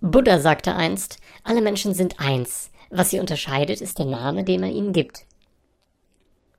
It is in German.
Buddha sagte einst, alle Menschen sind eins. Was sie unterscheidet, ist der Name, den man ihnen gibt.